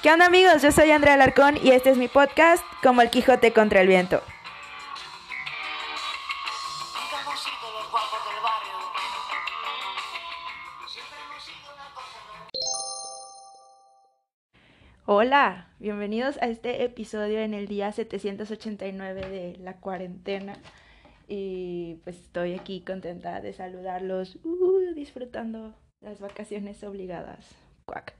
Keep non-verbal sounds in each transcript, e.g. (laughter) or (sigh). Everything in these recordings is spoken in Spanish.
¿Qué onda amigos? Yo soy Andrea Alarcón y este es mi podcast Como el Quijote contra el Viento. Hola, bienvenidos a este episodio en el día 789 de la cuarentena. Y pues estoy aquí contenta de saludarlos, uh, disfrutando las vacaciones obligadas.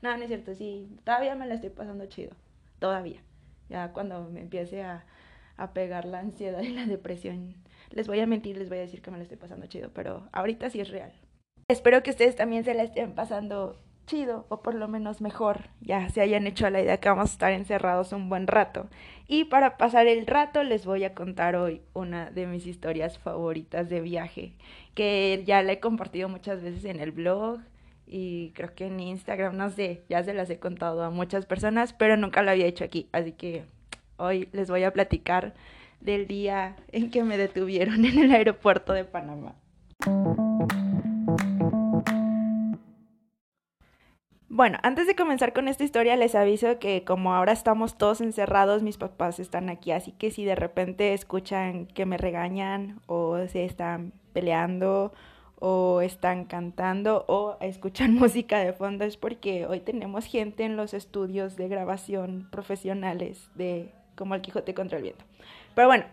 No, no es cierto, sí, todavía me la estoy pasando chido, todavía. Ya cuando me empiece a, a pegar la ansiedad y la depresión, les voy a mentir, les voy a decir que me la estoy pasando chido, pero ahorita sí es real. Espero que ustedes también se la estén pasando chido o por lo menos mejor, ya se hayan hecho la idea que vamos a estar encerrados un buen rato. Y para pasar el rato les voy a contar hoy una de mis historias favoritas de viaje, que ya la he compartido muchas veces en el blog, y creo que en Instagram, no sé, ya se las he contado a muchas personas, pero nunca lo había hecho aquí, así que hoy les voy a platicar del día en que me detuvieron (laughs) en el aeropuerto de Panamá. Bueno, antes de comenzar con esta historia les aviso que como ahora estamos todos encerrados, mis papás están aquí, así que si de repente escuchan que me regañan o se están peleando o están cantando o escuchan (laughs) música de fondo es porque hoy tenemos gente en los estudios de grabación profesionales de como el Quijote contra el viento. Pero bueno,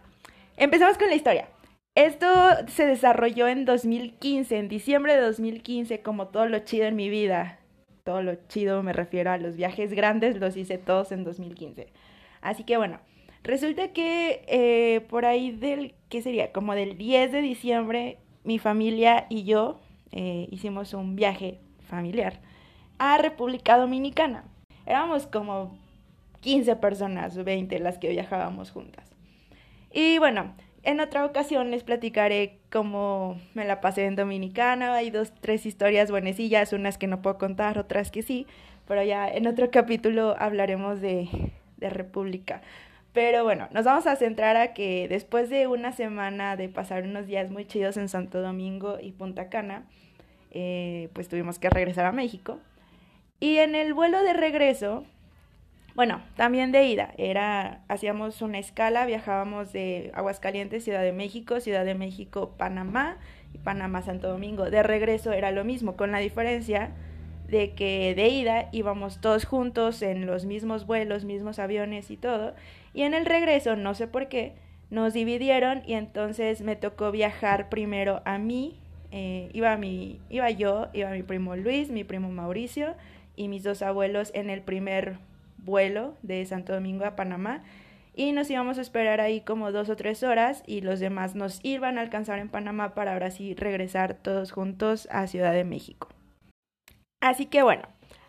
empezamos con la historia. Esto se desarrolló en 2015, en diciembre de 2015, como todo lo chido en mi vida. Todo lo chido me refiero a los viajes grandes, los hice todos en 2015. Así que bueno, resulta que eh, por ahí del, ¿qué sería? Como del 10 de diciembre mi familia y yo eh, hicimos un viaje familiar a República Dominicana. Éramos como 15 personas, 20 las que viajábamos juntas. Y bueno, en otra ocasión les platicaré cómo me la pasé en Dominicana. Hay dos, tres historias buenecillas, unas que no puedo contar, otras que sí. Pero ya en otro capítulo hablaremos de, de República. Pero bueno, nos vamos a centrar a que después de una semana de pasar unos días muy chidos en Santo Domingo y Punta Cana, eh, pues tuvimos que regresar a México. Y en el vuelo de regreso, bueno, también de ida, era, hacíamos una escala, viajábamos de Aguascalientes, Ciudad de México, Ciudad de México, Panamá y Panamá, Santo Domingo. De regreso era lo mismo, con la diferencia de que de ida íbamos todos juntos en los mismos vuelos, mismos aviones y todo, y en el regreso, no sé por qué, nos dividieron y entonces me tocó viajar primero a mí, eh, iba, mi, iba yo, iba mi primo Luis, mi primo Mauricio y mis dos abuelos en el primer vuelo de Santo Domingo a Panamá y nos íbamos a esperar ahí como dos o tres horas y los demás nos iban a alcanzar en Panamá para ahora sí regresar todos juntos a Ciudad de México. Así que bueno,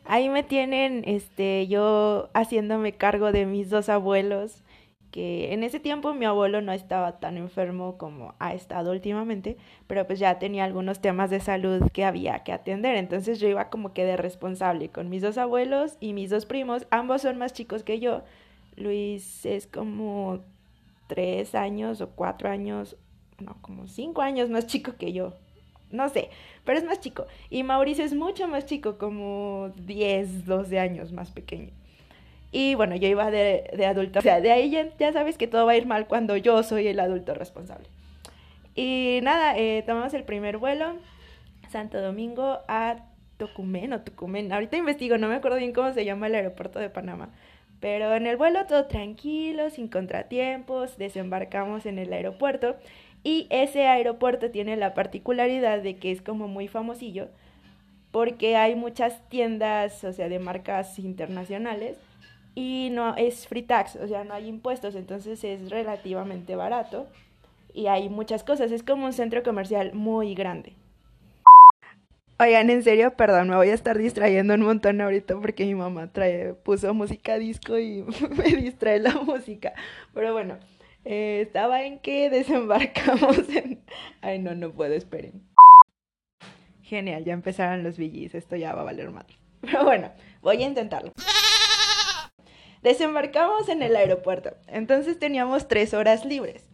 ahí me tienen este yo haciéndome cargo de mis dos abuelos que en ese tiempo mi abuelo no estaba tan enfermo como ha estado últimamente, pero pues ya tenía algunos temas de salud que había que atender, entonces yo iba como que de responsable con mis dos abuelos y mis dos primos, ambos son más chicos que yo, Luis es como tres años o cuatro años, no, como cinco años más chico que yo, no sé, pero es más chico. Y Mauricio es mucho más chico, como 10, 12 años más pequeño. Y bueno, yo iba de, adulto. O sea, de ahí ya, sabes que todo va a ir mal cuando yo soy el adulto responsable. Y nada, eh, tomamos el primer vuelo, Santo Domingo a Tocumen o Tucumén. Ahorita investigo, no me acuerdo bien cómo se llama el aeropuerto de Panamá. Pero en el vuelo todo tranquilo, sin contratiempos, desembarcamos en el aeropuerto y ese aeropuerto tiene la particularidad de que es como muy famosillo porque hay muchas tiendas, o sea, de marcas internacionales y no es free tax, o sea, no hay impuestos, entonces es relativamente barato y hay muchas cosas, es como un centro comercial muy grande. Oigan, en serio, perdón, me voy a estar distrayendo un montón ahorita porque mi mamá trae, puso música disco y (laughs) me distrae la música. Pero bueno, eh, estaba en que (laughs) desembarcamos en... Ay, no, no puedo, esperen. Genial, ya empezaron los VGs, esto ya va a valer mal. (laughs) Pero bueno, voy a intentarlo. Desembarcamos en el aeropuerto, entonces teníamos tres horas libres.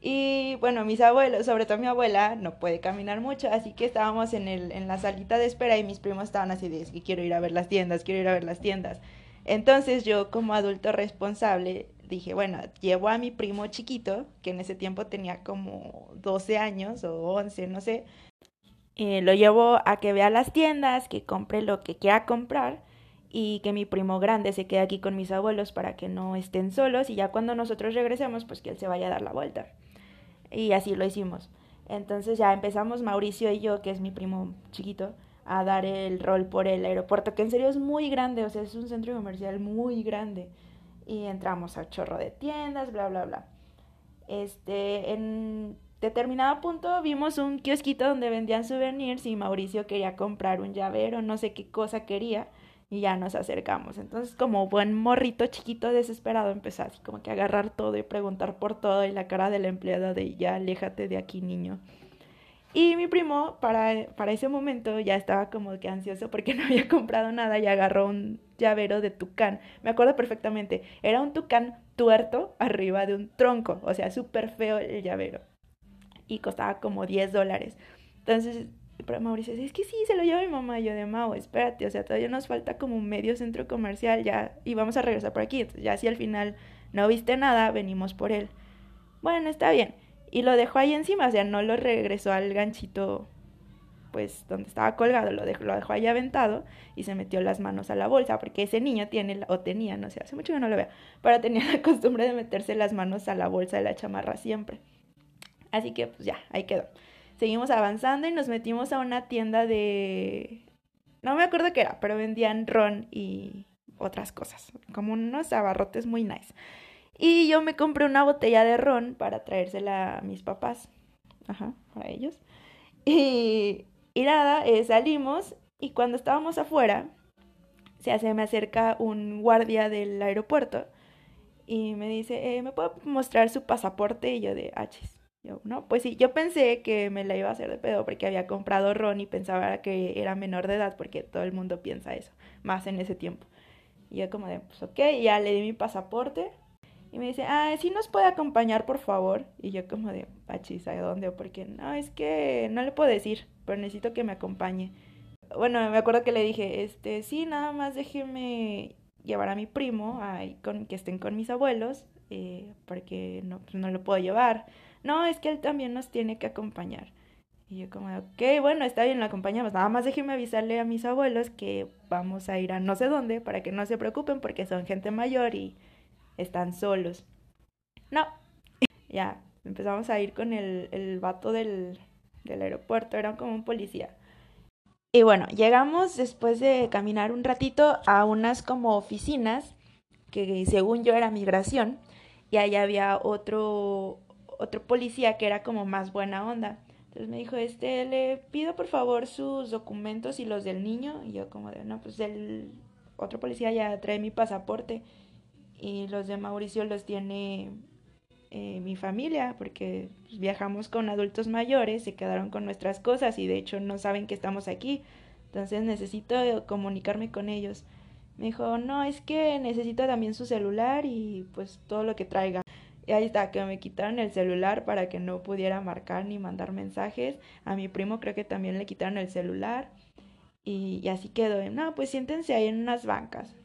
Y bueno, mis abuelos, sobre todo mi abuela, no puede caminar mucho, así que estábamos en, el, en la salita de espera y mis primos estaban así de que quiero ir a ver las tiendas, quiero ir a ver las tiendas. Entonces yo como adulto responsable dije, bueno, llevo a mi primo chiquito, que en ese tiempo tenía como 12 años o 11, no sé, eh, lo llevo a que vea las tiendas, que compre lo que quiera comprar y que mi primo grande se quede aquí con mis abuelos para que no estén solos y ya cuando nosotros regresemos, pues que él se vaya a dar la vuelta. Y así lo hicimos. Entonces ya empezamos Mauricio y yo, que es mi primo chiquito, a dar el rol por el aeropuerto, que en serio es muy grande, o sea, es un centro comercial muy grande. Y entramos a chorro de tiendas, bla, bla, bla. Este, en determinado punto vimos un kiosquito donde vendían souvenirs y Mauricio quería comprar un llavero, no sé qué cosa quería y ya nos acercamos. Entonces, como buen morrito chiquito desesperado, empezó así como que a agarrar todo y preguntar por todo y la cara de la empleada de ya, aléjate de aquí, niño. Y mi primo, para, para ese momento, ya estaba como que ansioso porque (laughs) no había comprado nada y agarró un llavero de tucán. Me acuerdo perfectamente, era un tucán tuerto arriba de un tronco, o sea, súper feo el llavero. Y costaba como 10 dólares. Entonces pero Mauricio dice, es que sí, se lo lleva mi mamá. Y yo de Mau, espérate, o sea, todavía nos falta como medio centro comercial ya y vamos a regresar por aquí. Entonces, ya si al final no viste nada, venimos por él. Bueno, está bien. Y lo dejó ahí encima, o sea, no lo regresó al ganchito, pues, donde estaba colgado, lo dejó, lo dejó ahí aventado y se metió las manos a la bolsa, porque ese niño tiene, o tenía, no sé, hace mucho que no lo veo, pero tenía la (laughs) costumbre de meterse las manos a la bolsa de la chamarra siempre. Así que, pues ya, ahí quedó seguimos avanzando y nos metimos a una tienda de... No me acuerdo qué era, pero vendían ron y otras cosas, como unos abarrotes muy nice. Y yo me compré una botella de ron para traérsela a mis papás. Ajá, ellos. Y, y nada, eh, salimos y cuando estábamos afuera, se hace, me acerca un guardia del aeropuerto y me dice, eh, ¿me puedo mostrar su pasaporte? Y yo de, achis. Yo, no, pues sí, yo pensé que me la iba a hacer de pedo porque había comprado ron y pensaba que era menor de edad porque todo el mundo piensa eso, más en ese tiempo. Y yo como de, pues ok, ya le di mi pasaporte y me dice, ah, ¿sí nos puede acompañar por favor? Y yo como de, pachis, ¿a dónde? Porque no, es que no le puedo decir, pero necesito que me acompañe. Bueno, me acuerdo que le dije, este, sí, nada más déjeme llevar a mi primo, con, que estén con mis abuelos, eh, porque no, pues no lo puedo llevar no, es que él también nos tiene que acompañar. Y yo como, ok, bueno, está bien, lo acompañamos. Nada más déjeme avisarle a mis abuelos que vamos a ir a no sé dónde para que no se preocupen porque son gente mayor y están solos. No, (laughs) ya, empezamos a ir con el, el vato del, del aeropuerto, era como un policía. Y bueno, llegamos después de caminar un ratito a unas como oficinas que según yo era migración y allá había otro otro policía que era como más buena onda. Entonces me dijo, este, le pido por favor sus documentos y los del niño. Y yo como de, no, pues el otro policía ya trae mi pasaporte. Y los de Mauricio los tiene eh, mi familia, porque viajamos con adultos mayores, se quedaron con nuestras cosas y de hecho no saben que estamos aquí. Entonces necesito comunicarme con ellos. Me dijo, no, es que necesito también su celular y pues todo lo que traiga. Y ahí está, que me quitaron el celular para que no pudiera marcar ni mandar mensajes. A mi primo creo que también le quitaron el celular. Y, así quedó. No, pues siéntense ahí en unas bancas.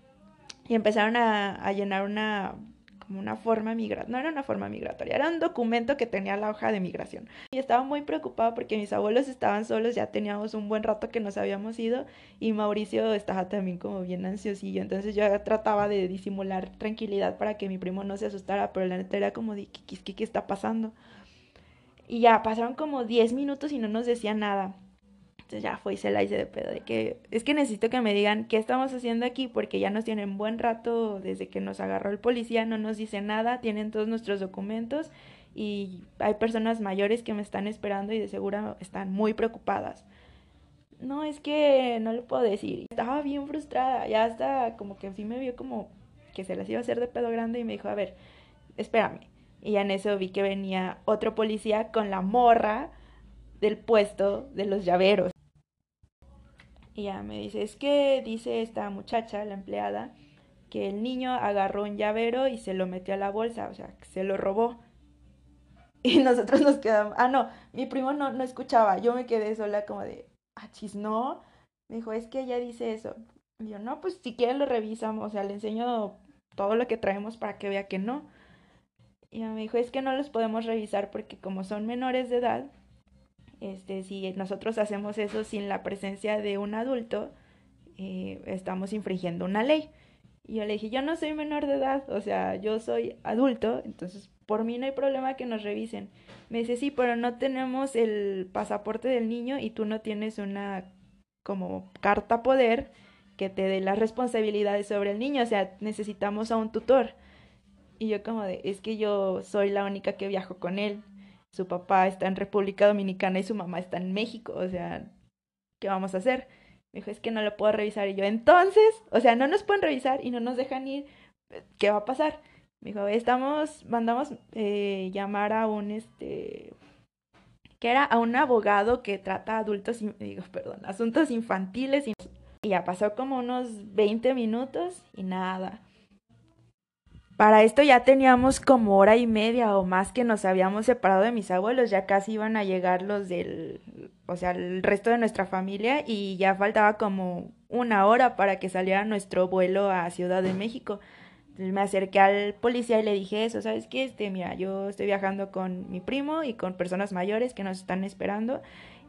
Y empezaron a, a llenar una como una forma migratoria, no era una forma migratoria, era un documento que tenía la hoja de migración. Y estaba muy preocupada porque mis abuelos estaban solos, ya teníamos un buen rato que nos habíamos ido y Mauricio estaba también como bien ansiosillo, entonces yo trataba de disimular tranquilidad para que mi primo no se asustara, pero la neta era como de, ¿qué, qué, qué está pasando? Y ya pasaron como 10 minutos y no nos decía nada. Ya fue y se la hice de pedo, de que es que necesito que me digan qué estamos haciendo aquí porque ya nos tienen buen rato desde que nos agarró el policía, no nos dice nada, tienen todos nuestros documentos y hay personas mayores que me están esperando y de seguro están muy preocupadas. No, es que no le puedo decir. Estaba bien frustrada, ya hasta como que sí me vio como que se las iba a hacer de pedo grande y me dijo, a ver, espérame. Y en eso vi que venía otro policía con la morra del puesto de los llaveros. Y ya me dice, es que dice esta muchacha, la empleada, que el niño agarró un llavero y se lo metió a la bolsa, o sea, se lo robó. (laughs) Y nosotros nos quedamos, ah, no, mi primo no, no escuchaba, yo me quedé sola como de, ah, chis, no. Me dijo, es que ella dice eso. Y yo, no, pues si quiere lo revisamos, o sea, le enseño todo lo que traemos para que vea que no. Y me dijo, es que no los podemos revisar porque como son menores de edad, este, si nosotros hacemos eso sin la presencia de un adulto, eh, estamos infringiendo una ley. Y yo le dije, yo no soy menor de edad, o sea, yo soy adulto, entonces por mí no hay problema que nos revisen. Me dice, sí, pero no tenemos el pasaporte del niño y tú no tienes una como carta poder que te dé las responsabilidades sobre el niño, o sea, necesitamos a un tutor. Y yo como de, es que yo soy la única que viajo con él. Su papá está en República Dominicana y su mamá está en México, o sea, ¿qué vamos a hacer? Me dijo, es que no lo puedo revisar. Y yo, entonces, o sea, no nos pueden revisar y no nos dejan ir, ¿qué va a pasar? Me dijo, estamos, mandamos eh, llamar a un, este, que era a un abogado que trata adultos, digo, (laughs) perdón, asuntos infantiles. Y, y ya pasó como unos 20 minutos y nada. Para esto ya teníamos como hora y media o más que nos habíamos separado de mis abuelos, ya casi iban a llegar los del, o sea, el resto de nuestra familia y ya faltaba como una hora para que saliera nuestro vuelo a Ciudad de México. Me acerqué al policía y le dije eso, ¿sabes qué? Este, mira, yo estoy viajando con mi primo y con personas mayores que nos están esperando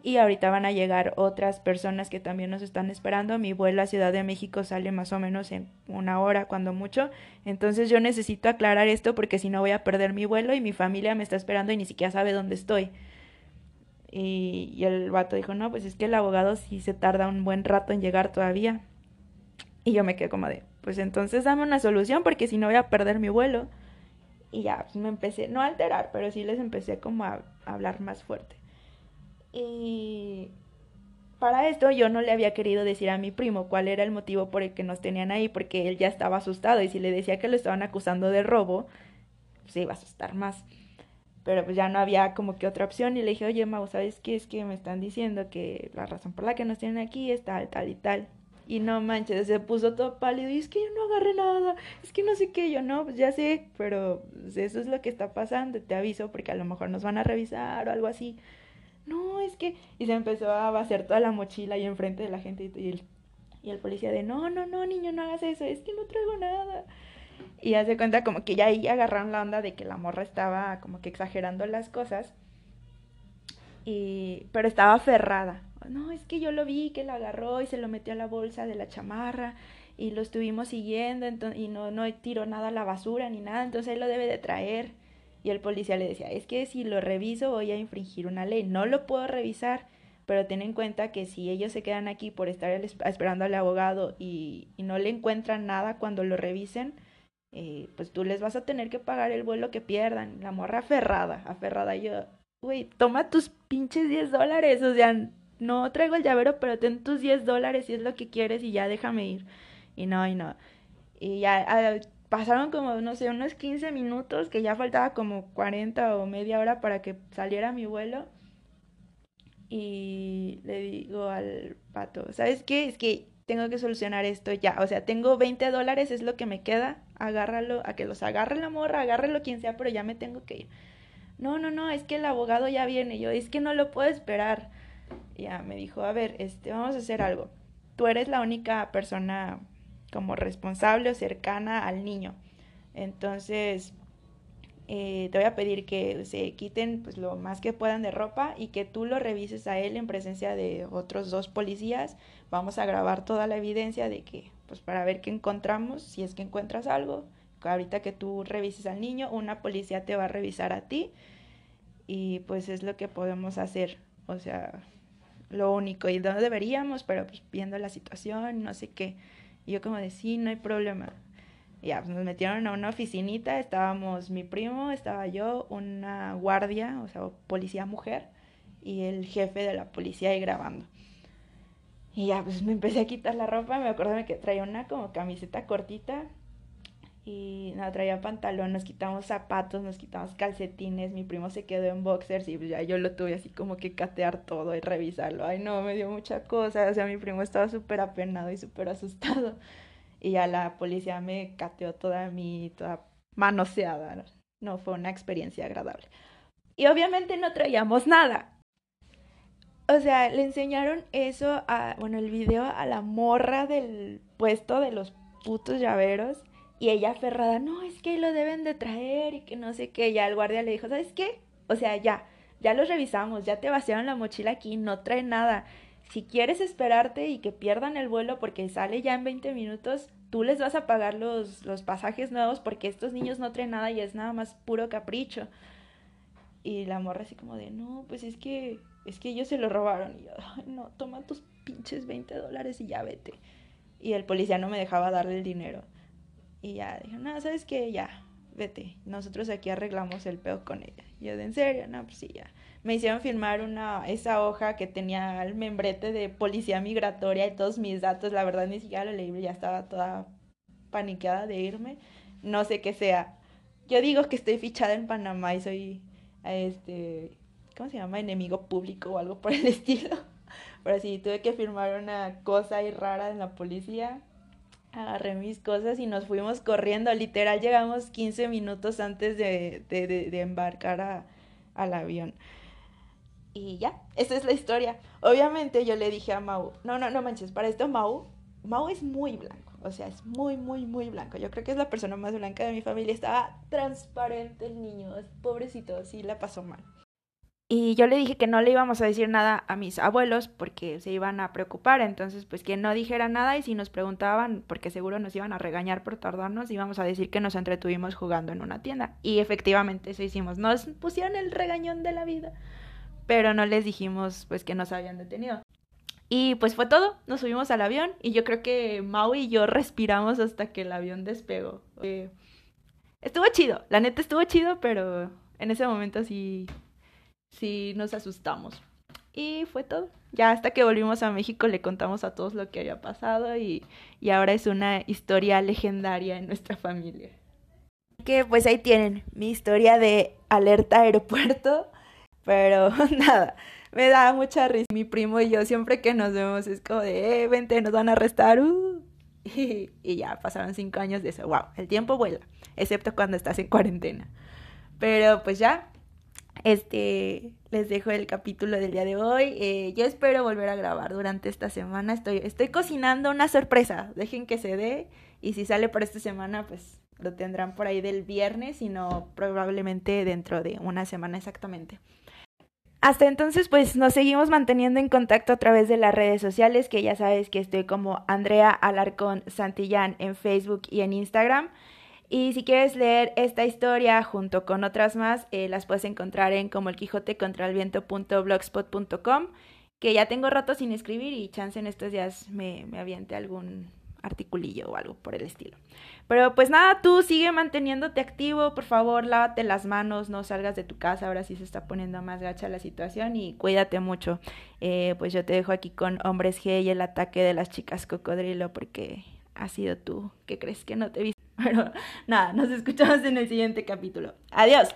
y ahorita van a llegar otras personas que también nos están esperando. Mi vuelo a Ciudad de México sale más o menos en una hora, cuando mucho. Entonces yo necesito aclarar esto porque si no voy a perder mi vuelo y mi familia me está esperando y ni siquiera sabe dónde estoy. Y, el vato dijo, no, pues es que el abogado sí se tarda un buen rato en llegar todavía. Y yo me quedé como de, pues entonces dame una solución porque si no voy a perder mi vuelo. Y ya, pues me empecé, no a alterar, pero sí les empecé como a hablar más fuerte. Y para esto yo no le había querido decir a mi primo cuál era el motivo por el que nos tenían ahí, porque él ya estaba asustado y si le decía que lo estaban acusando de robo, se iba a asustar más. Pero pues ya no había como que otra opción y le dije, oye Mau, ¿sabes qué? Es que me están diciendo que la razón por la que nos tienen aquí es tal, tal y tal. Y no manches, se puso todo pálido y es que yo no agarré nada, es que no sé qué, yo no, pues ya sé, pero pues, eso es lo que está pasando, te aviso porque a lo mejor nos van a revisar o algo así no, es que... Y se empezó a vaciar toda la mochila ahí enfrente de la gente y el, y el policía de, no, no, no, niño, no hagas eso, es que no traigo nada. Y hace cuenta como que ya ahí agarraron la onda de que la morra estaba como que exagerando las cosas. Y, pero estaba aferrada. No, es que yo lo vi que la agarró y se lo metió a la bolsa de la chamarra y lo estuvimos siguiendo y no, no tiró nada a la basura ni nada, entonces él lo debe de traer. Y el policía le decía, es que si lo reviso voy a infringir una ley, no lo puedo revisar, pero ten en cuenta que si ellos se quedan aquí por estar esperando al abogado y, no le encuentran nada cuando lo revisen, eh, pues tú les vas a tener que pagar el vuelo que pierdan. La morra aferrada, aferrada. Yo, güey, toma tus pinches 10 dólares, o sea, no traigo el llavero, pero ten tus 10 dólares si es lo que quieres y ya déjame ir. Y no, y no. Y ya ah, pasaron como, no sé, unos 15 minutos, que ya faltaba como 40 o media hora para que saliera mi vuelo. Y le digo al pato, ¿sabes qué? Es que tengo que solucionar esto ya. O sea, tengo 20 dólares, es lo que me queda. Agárralo, a que los agarre la morra, agárrelo quien sea, pero ya me tengo que ir. No, no, no, es que el abogado ya viene. Yo, es que no lo puedo esperar. Ya me dijo, a ver, este, vamos a hacer algo. Tú eres la única persona como responsable o cercana al niño. Entonces, eh, te voy a pedir que se quiten pues lo más que puedan de ropa y que tú lo revises a él en presencia de otros dos policías. Vamos a grabar toda la evidencia de que, pues para ver qué encontramos, si es que encuentras algo. Ahorita que tú revises al niño, una policía te va a revisar a ti y pues es lo que podemos hacer. O sea, lo único y no deberíamos, pero pues viendo la situación, no sé qué. Y yo como de, sí, no hay problema. Y ya, pues nos metieron a una oficinita, estábamos mi primo, estaba yo, una guardia, o sea, policía mujer, y el jefe de la policía ahí grabando. Y ya, pues me empecé a quitar la ropa, me acuerdo que traía una como camiseta cortita y no, traía pantalón, nos quitamos zapatos, nos quitamos calcetines, mi primo se quedó en boxers y pues ya yo lo tuve así como que catear todo y revisarlo. Ay no, me dio mucha cosa, o sea, mi primo estaba súper apenado y súper asustado. Y ya la policía me cateó toda mi, toda manoseada. No fue una experiencia agradable. Y obviamente no traíamos nada. O sea, le enseñaron eso a, bueno, el video a la morra del puesto de los putos llaveros. Y ella aferrada, no, es que lo deben de traer y que no sé qué. Ya el guardia le dijo, ¿sabes qué? O sea, ya, ya los revisamos, ya te vaciaron la mochila aquí, no trae nada. Si quieres esperarte y que pierdan el vuelo porque sale ya en 20 minutos, tú les vas a pagar los, los pasajes nuevos porque estos niños no traen nada y es nada más puro capricho. Y la morra así como de, no, pues es que, es que ellos se lo robaron. Y yo, no, toma tus pinches 20 dólares y ya vete. Y el policía no me dejaba darle el dinero. Y ya dijo, no, ¿sabes qué? Ya, vete. Nosotros aquí arreglamos el peo con ella. Y yo, ¿en serio? No, pues sí, ya. Me hicieron firmar una, esa hoja que tenía el membrete de policía migratoria y todos mis datos. La verdad ni siquiera lo leí, ya estaba toda paniqueada de irme. No sé qué sea. Yo digo que estoy fichada en Panamá y soy, este, ¿cómo se llama? Enemigo público o algo por el (laughs) estilo. Pero sí, tuve que firmar una cosa ahí rara en la policía agarré mis cosas y nos fuimos corriendo. Literal, llegamos 15 minutos antes de, de, de, embarcar a, al avión. Y ya, esa es la historia. Obviamente yo le dije a Mau, no, no, no manches, para esto Mau, Mau es muy blanco. O sea, es muy, muy, muy blanco. Yo creo que es la persona más blanca de mi familia. Estaba transparente el niño, pobrecito, sí la pasó mal. Y yo le dije que no le íbamos a decir nada a mis abuelos porque se iban a preocupar, entonces pues que no dijera nada y si nos preguntaban, porque seguro nos iban a regañar por tardarnos, íbamos a decir que nos entretuvimos jugando en una tienda. Y efectivamente eso hicimos, nos pusieron el regañón de la vida, pero no les dijimos pues que nos habían detenido. Y pues fue todo, nos subimos al avión y yo creo que Mau y yo respiramos hasta que el avión despegó. Eh, estuvo chido, la neta estuvo chido, pero en ese momento sí sí nos asustamos. Y fue todo. Ya hasta que volvimos a México le contamos a todos lo que había pasado y, y ahora es una historia legendaria en nuestra familia. Que pues ahí tienen mi historia de alerta aeropuerto, pero (laughs) nada, me da mucha risa. Mi primo y yo siempre que nos vemos es como de, eh, vente, nos van a arrestar. Uh. (laughs) Y, y ya pasaron cinco años de eso. Wow, el tiempo vuela, excepto cuando estás en cuarentena. Pero pues ya, este, les dejo el capítulo del día de hoy. Eh, yo espero volver a grabar durante esta semana. Estoy, estoy cocinando una sorpresa. Dejen que se dé. Y si sale por esta semana, pues lo tendrán por ahí del viernes, y no probablemente dentro de una semana exactamente. Hasta entonces, pues nos seguimos manteniendo en contacto a través de las redes sociales, que ya sabes que estoy como Andrea Alarcón Santillán en Facebook y en Instagram. Y si quieres leer esta historia junto con otras más, eh, las puedes encontrar en como el Quijote contra el viento.blogspot.com, que ya tengo rato sin escribir y chance en estos días me, me aviente algún articulillo o algo por el estilo. Pero pues nada, tú sigue manteniéndote activo, por favor, lávate las manos, no salgas de tu casa, ahora sí se está poniendo más gacha la situación y cuídate mucho. Eh, pues yo te dejo aquí con Hombres G y el ataque de las chicas cocodrilo porque ha sido tú que crees que no te viste. (laughs) Pero nada, nos escuchamos en el siguiente capítulo. Adiós.